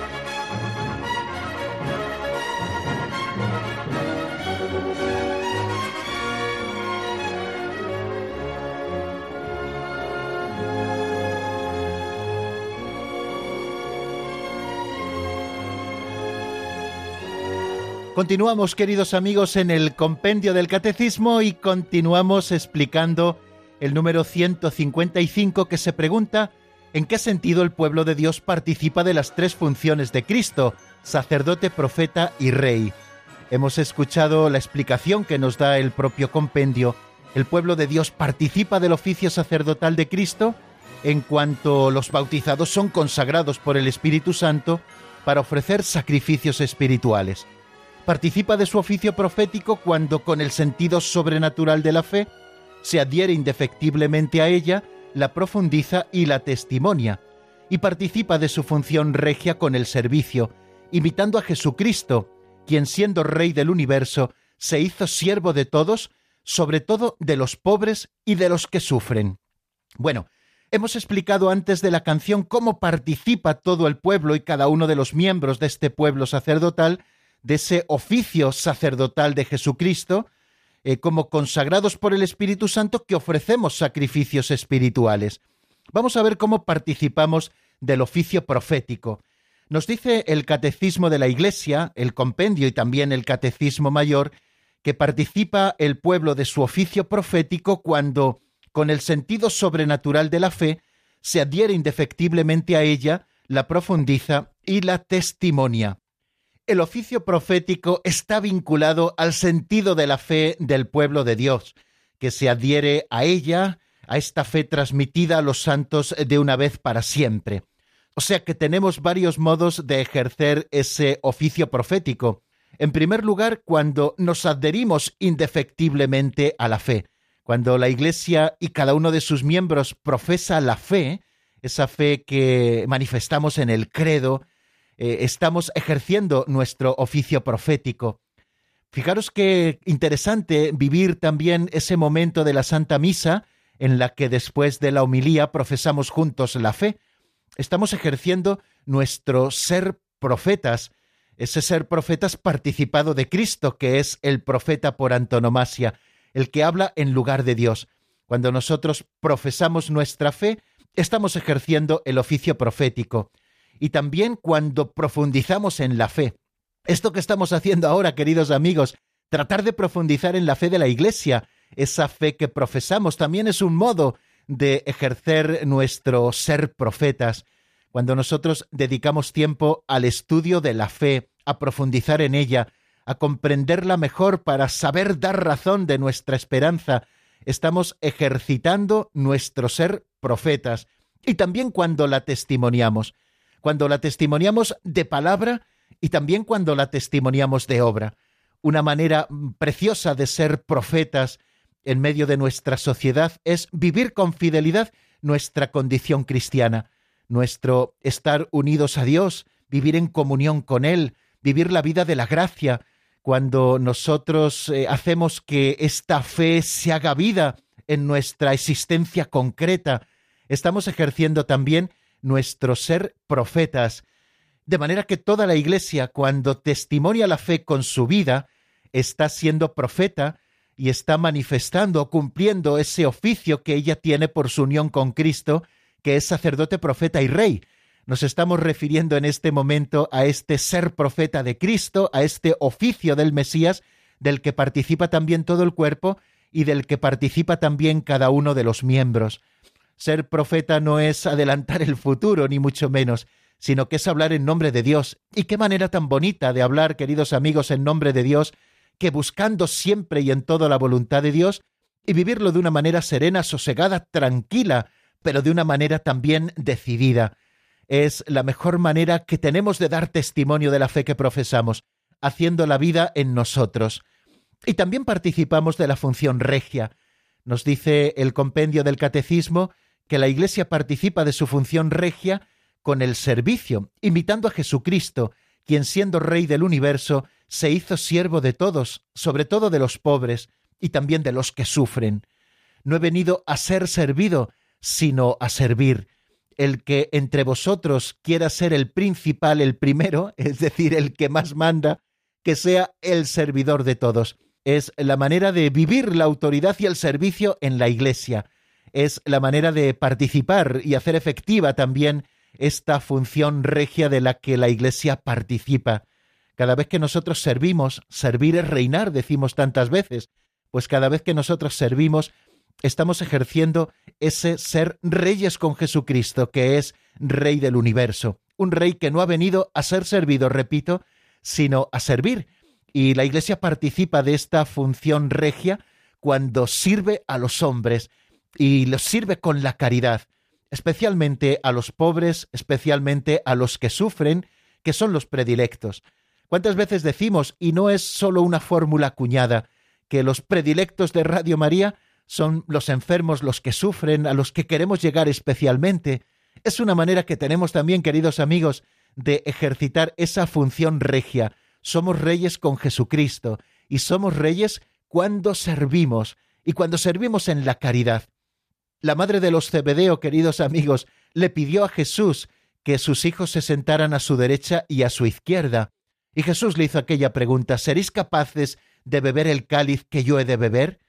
Continuamos, queridos amigos, en el compendio del catecismo y continuamos explicando el número 155 que se pregunta en qué sentido el pueblo de Dios participa de las tres funciones de Cristo, sacerdote, profeta y rey. Hemos escuchado la explicación que nos da el propio compendio. El pueblo de Dios participa del oficio sacerdotal de Cristo en cuanto los bautizados son consagrados por el Espíritu Santo para ofrecer sacrificios espirituales. Participa de su oficio profético cuando con el sentido sobrenatural de la fe se adhiere indefectiblemente a ella, la profundiza y la testimonia, y participa de su función regia con el servicio, imitando a Jesucristo, quien siendo Rey del universo, se hizo siervo de todos, sobre todo de los pobres y de los que sufren. Bueno, Hemos explicado antes de la canción cómo participa todo el pueblo y cada uno de los miembros de este pueblo sacerdotal de ese oficio sacerdotal de Jesucristo, eh, como consagrados por el Espíritu Santo que ofrecemos sacrificios espirituales. Vamos a ver cómo participamos del oficio profético. Nos dice el Catecismo de la Iglesia, el compendio y también el Catecismo Mayor, que participa el pueblo de su oficio profético cuando con el sentido sobrenatural de la fe, se adhiere indefectiblemente a ella, la profundiza y la testimonia. El oficio profético está vinculado al sentido de la fe del pueblo de Dios, que se adhiere a ella, a esta fe transmitida a los santos de una vez para siempre. O sea que tenemos varios modos de ejercer ese oficio profético. En primer lugar, cuando nos adherimos indefectiblemente a la fe cuando la Iglesia y cada uno de sus miembros profesa la fe, esa fe que manifestamos en el credo, eh, estamos ejerciendo nuestro oficio profético. Fijaros qué interesante vivir también ese momento de la Santa Misa en la que después de la homilía profesamos juntos la fe. Estamos ejerciendo nuestro ser profetas, ese ser profetas participado de Cristo, que es el profeta por antonomasia el que habla en lugar de Dios. Cuando nosotros profesamos nuestra fe, estamos ejerciendo el oficio profético. Y también cuando profundizamos en la fe. Esto que estamos haciendo ahora, queridos amigos, tratar de profundizar en la fe de la Iglesia, esa fe que profesamos, también es un modo de ejercer nuestro ser profetas. Cuando nosotros dedicamos tiempo al estudio de la fe, a profundizar en ella, a comprenderla mejor para saber dar razón de nuestra esperanza. Estamos ejercitando nuestro ser profetas. Y también cuando la testimoniamos, cuando la testimoniamos de palabra y también cuando la testimoniamos de obra. Una manera preciosa de ser profetas en medio de nuestra sociedad es vivir con fidelidad nuestra condición cristiana, nuestro estar unidos a Dios, vivir en comunión con Él, vivir la vida de la gracia, cuando nosotros eh, hacemos que esta fe se haga vida en nuestra existencia concreta, estamos ejerciendo también nuestro ser profetas, de manera que toda la Iglesia, cuando testimonia la fe con su vida, está siendo profeta y está manifestando, cumpliendo ese oficio que ella tiene por su unión con Cristo, que es sacerdote, profeta y rey, nos estamos refiriendo en este momento a este ser profeta de Cristo, a este oficio del Mesías, del que participa también todo el cuerpo y del que participa también cada uno de los miembros. Ser profeta no es adelantar el futuro, ni mucho menos, sino que es hablar en nombre de Dios. Y qué manera tan bonita de hablar, queridos amigos, en nombre de Dios, que buscando siempre y en todo la voluntad de Dios, y vivirlo de una manera serena, sosegada, tranquila, pero de una manera también decidida es la mejor manera que tenemos de dar testimonio de la fe que profesamos, haciendo la vida en nosotros. Y también participamos de la función regia. Nos dice el compendio del Catecismo que la Iglesia participa de su función regia con el servicio, imitando a Jesucristo, quien siendo Rey del universo, se hizo siervo de todos, sobre todo de los pobres y también de los que sufren. No he venido a ser servido, sino a servir el que entre vosotros quiera ser el principal, el primero, es decir, el que más manda, que sea el servidor de todos. Es la manera de vivir la autoridad y el servicio en la Iglesia. Es la manera de participar y hacer efectiva también esta función regia de la que la Iglesia participa. Cada vez que nosotros servimos, servir es reinar, decimos tantas veces, pues cada vez que nosotros servimos, estamos ejerciendo ese ser reyes con Jesucristo, que es Rey del universo, un rey que no ha venido a ser servido, repito, sino a servir. Y la Iglesia participa de esta función regia cuando sirve a los hombres y los sirve con la caridad, especialmente a los pobres, especialmente a los que sufren, que son los predilectos. ¿Cuántas veces decimos, y no es solo una fórmula acuñada, que los predilectos de Radio María son los enfermos los que sufren, a los que queremos llegar especialmente. Es una manera que tenemos también, queridos amigos, de ejercitar esa función regia. Somos reyes con Jesucristo y somos reyes cuando servimos y cuando servimos en la caridad. La madre de los Zebedeo, queridos amigos, le pidió a Jesús que sus hijos se sentaran a su derecha y a su izquierda. Y Jesús le hizo aquella pregunta, ¿seréis capaces de beber el cáliz que yo he de beber?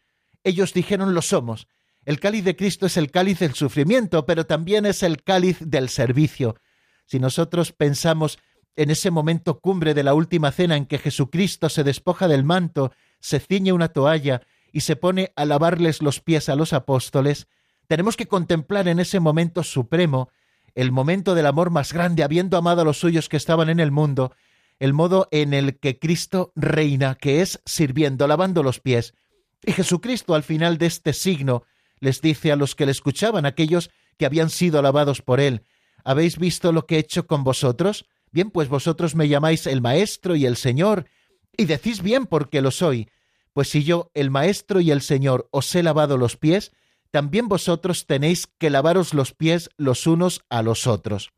Ellos dijeron, lo somos. El cáliz de Cristo es el cáliz del sufrimiento, pero también es el cáliz del servicio. Si nosotros pensamos en ese momento cumbre de la última cena en que Jesucristo se despoja del manto, se ciñe una toalla y se pone a lavarles los pies a los apóstoles, tenemos que contemplar en ese momento supremo el momento del amor más grande, habiendo amado a los suyos que estaban en el mundo, el modo en el que Cristo reina, que es sirviendo, lavando los pies. Y Jesucristo al final de este signo les dice a los que le escuchaban, aquellos que habían sido alabados por él, ¿habéis visto lo que he hecho con vosotros? Bien, pues vosotros me llamáis el Maestro y el Señor, y decís bien porque lo soy, pues si yo, el Maestro y el Señor, os he lavado los pies, también vosotros tenéis que lavaros los pies los unos a los otros.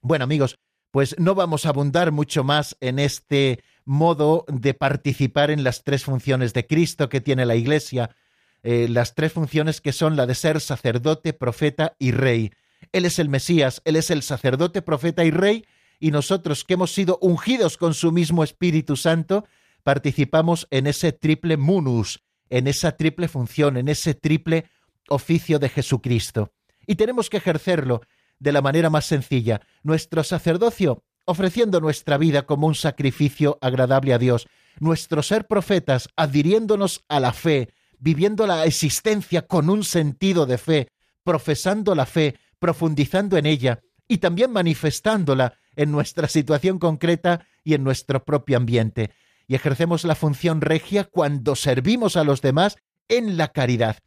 Bueno, amigos, pues no vamos a abundar mucho más en este modo de participar en las tres funciones de Cristo que tiene la Iglesia, eh, las tres funciones que son la de ser sacerdote, profeta y rey. Él es el Mesías, Él es el sacerdote, profeta y rey, y nosotros que hemos sido ungidos con su mismo Espíritu Santo, participamos en ese triple munus, en esa triple función, en ese triple oficio de Jesucristo. Y tenemos que ejercerlo de la manera más sencilla, nuestro sacerdocio ofreciendo nuestra vida como un sacrificio agradable a Dios, nuestro ser profetas adhiriéndonos a la fe, viviendo la existencia con un sentido de fe, profesando la fe, profundizando en ella y también manifestándola en nuestra situación concreta y en nuestro propio ambiente. Y ejercemos la función regia cuando servimos a los demás en la caridad.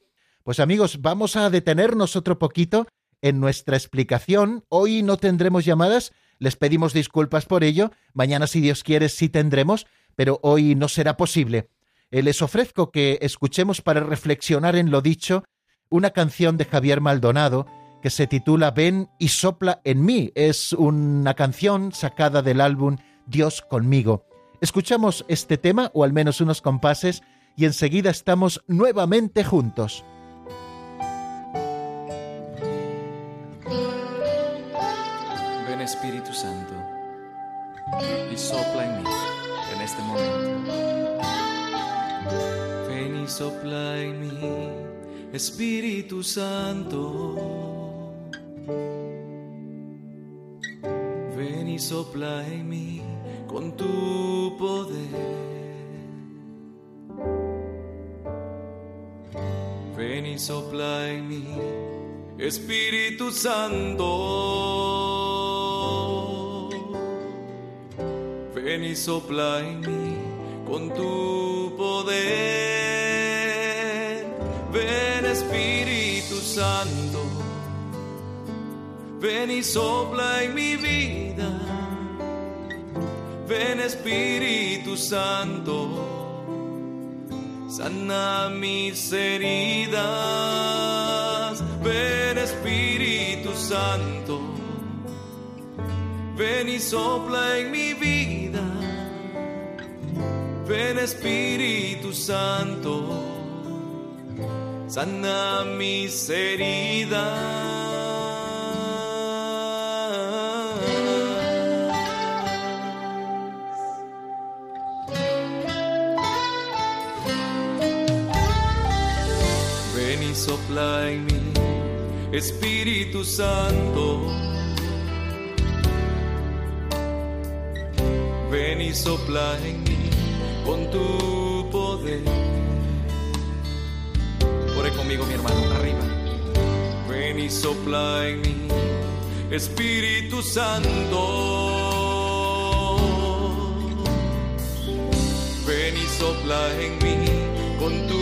Pues amigos, vamos a detenernos otro poquito en nuestra explicación. Hoy no tendremos llamadas, les pedimos disculpas por ello. Mañana, si Dios quiere, sí tendremos, pero hoy no será posible. Eh, les ofrezco que escuchemos para reflexionar en lo dicho una canción de Javier Maldonado que se titula Ven y sopla en mí. Es una canción sacada del álbum Dios conmigo. Escuchamos este tema, o al menos unos compases, y enseguida estamos nuevamente juntos. Espíritu Santo y sopla en mí en este momento. Ven y sopla en mí, Espíritu Santo. Ven y sopla en mí con tu poder. Ven y sopla en mí, Espíritu Santo. Ven y sopla en mí con tu poder. Ven Espíritu Santo ven y sopla en mi vida. Ven Espíritu Santo, sana mis heridas. Ven Espíritu Santo, ven y sopla en mi vida. Ven Espíritu Santo, sana mis heridas. sopla en mí, Espíritu Santo. Ven y sopla en mí con tu poder. Ore conmigo, mi hermano, arriba. Ven y sopla en mí, Espíritu Santo. Ven y sopla en mí con tu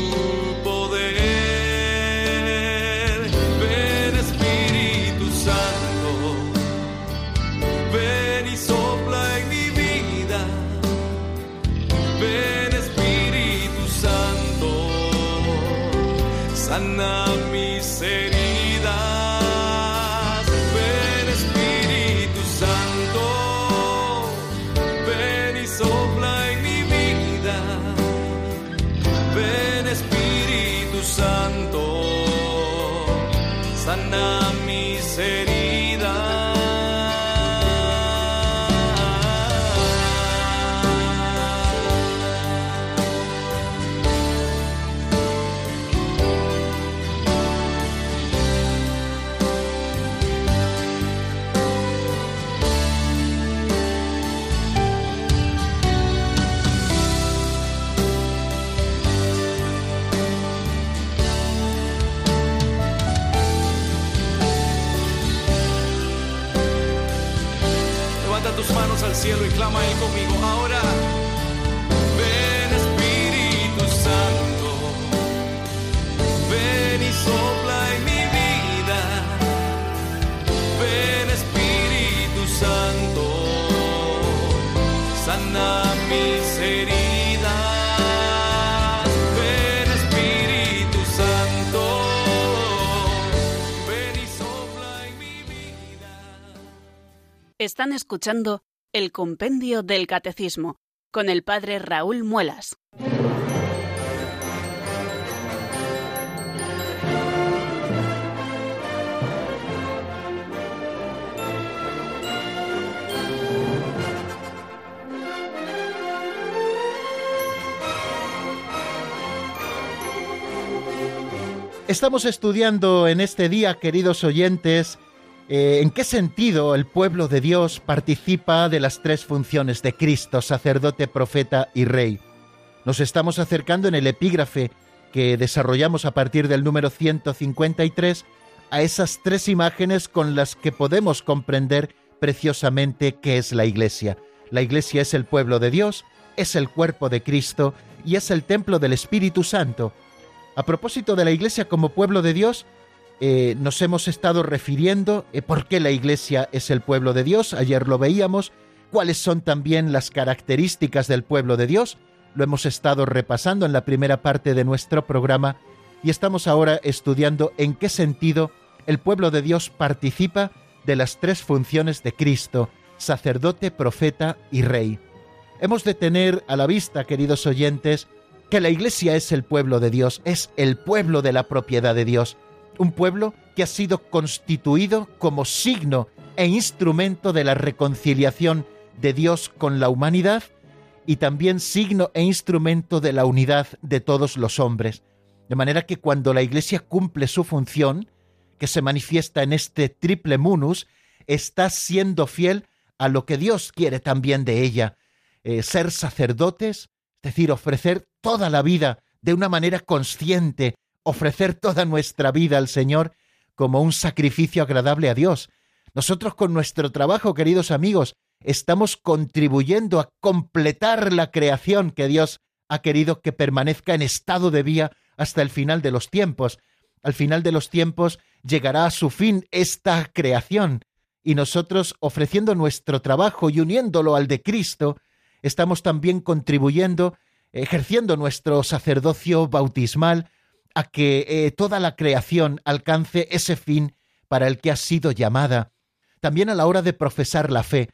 Están escuchando el Compendio del Catecismo con el Padre Raúl Muelas. Estamos estudiando en este día, queridos oyentes, eh, en qué sentido el pueblo de Dios participa de las tres funciones de Cristo, sacerdote, profeta y rey. Nos estamos acercando en el epígrafe que desarrollamos a partir del número 153 a esas tres imágenes con las que podemos comprender preciosamente qué es la Iglesia. La Iglesia es el pueblo de Dios, es el cuerpo de Cristo y es el templo del Espíritu Santo. A propósito de la Iglesia como pueblo de Dios, eh, nos hemos estado refiriendo eh, por qué la Iglesia es el pueblo de Dios, ayer lo veíamos, cuáles son también las características del pueblo de Dios, lo hemos estado repasando en la primera parte de nuestro programa. Y estamos ahora estudiando en qué sentido el pueblo de Dios participa de las tres funciones de Cristo, sacerdote, profeta y rey. Hemos de tener a la vista, queridos oyentes, que la Iglesia es el pueblo de Dios, es el pueblo de la propiedad de Dios, un pueblo que ha sido constituido como signo e instrumento de la reconciliación de Dios con la humanidad y también signo e instrumento de la unidad de todos los hombres. De manera que cuando la Iglesia cumple su función, que se manifiesta en este triple munus, está siendo fiel a lo que Dios quiere también de ella, eh, ser sacerdotes, es decir, ofrecer toda la vida de una manera consciente, ofrecer toda nuestra vida al Señor como un sacrificio agradable a Dios. Nosotros con nuestro trabajo, queridos amigos, estamos contribuyendo a completar la creación que Dios ha querido que permanezca en estado de vía hasta el final de los tiempos. Al final de los tiempos llegará a su fin esta creación y nosotros ofreciendo nuestro trabajo y uniéndolo al de Cristo, estamos también contribuyendo, ejerciendo nuestro sacerdocio bautismal a que eh, toda la creación alcance ese fin para el que ha sido llamada. También a la hora de profesar la fe.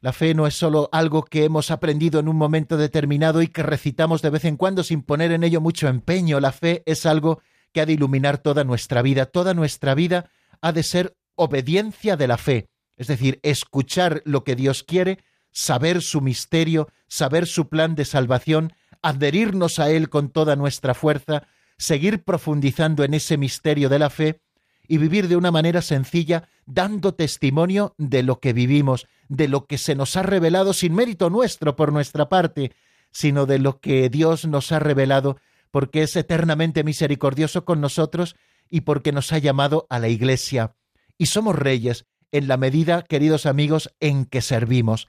La fe no es sólo algo que hemos aprendido en un momento determinado y que recitamos de vez en cuando sin poner en ello mucho empeño. La fe es algo que ha de iluminar toda nuestra vida. Toda nuestra vida ha de ser obediencia de la fe, es decir, escuchar lo que Dios quiere, saber su misterio, saber su plan de salvación, adherirnos a Él con toda nuestra fuerza, seguir profundizando en ese misterio de la fe y vivir de una manera sencilla, dando testimonio de lo que vivimos, de lo que se nos ha revelado sin mérito nuestro por nuestra parte, sino de lo que Dios nos ha revelado porque es eternamente misericordioso con nosotros y porque nos ha llamado a la Iglesia. Y somos reyes en la medida, queridos amigos, en que servimos.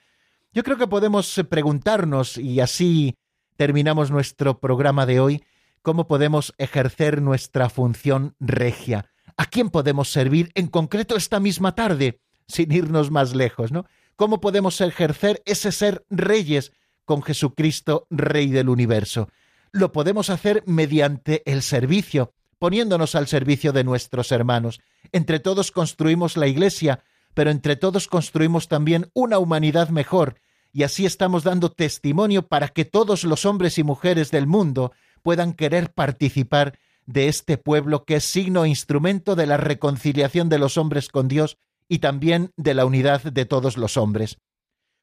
Yo creo que podemos preguntarnos, y así terminamos nuestro programa de hoy, cómo podemos ejercer nuestra función regia. ¿A quién podemos servir en concreto esta misma tarde? Sin irnos más lejos, ¿no? ¿Cómo podemos ejercer ese ser reyes con Jesucristo, Rey del universo? Lo podemos hacer mediante el servicio, poniéndonos al servicio de nuestros hermanos. Entre todos construimos la Iglesia, pero entre todos construimos también una humanidad mejor, y así estamos dando testimonio para que todos los hombres y mujeres del mundo puedan querer participar de este pueblo que es signo e instrumento de la reconciliación de los hombres con Dios y también de la unidad de todos los hombres.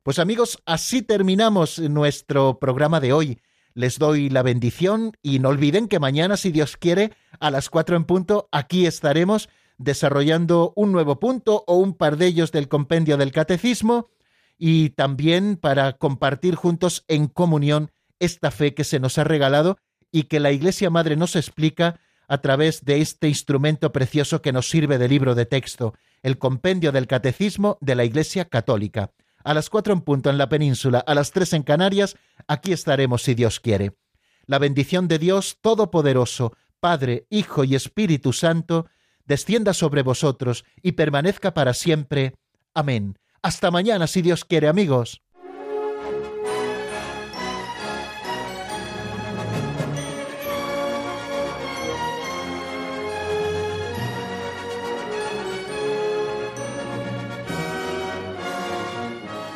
Pues amigos, así terminamos nuestro programa de hoy. Les doy la bendición y no olviden que mañana, si Dios quiere, a las cuatro en punto, aquí estaremos desarrollando un nuevo punto o un par de ellos del compendio del catecismo y también para compartir juntos en comunión esta fe que se nos ha regalado y que la Iglesia Madre nos explica a través de este instrumento precioso que nos sirve de libro de texto, el compendio del Catecismo de la Iglesia Católica. a las cuatro en punto en la península, a las tres en Canarias, aquí estaremos si Dios quiere. La bendición de Dios Todopoderoso, Padre, Hijo y Espíritu Santo, descienda sobre vosotros y permanezca para siempre. Amén. Hasta mañana si Dios quiere, amigos.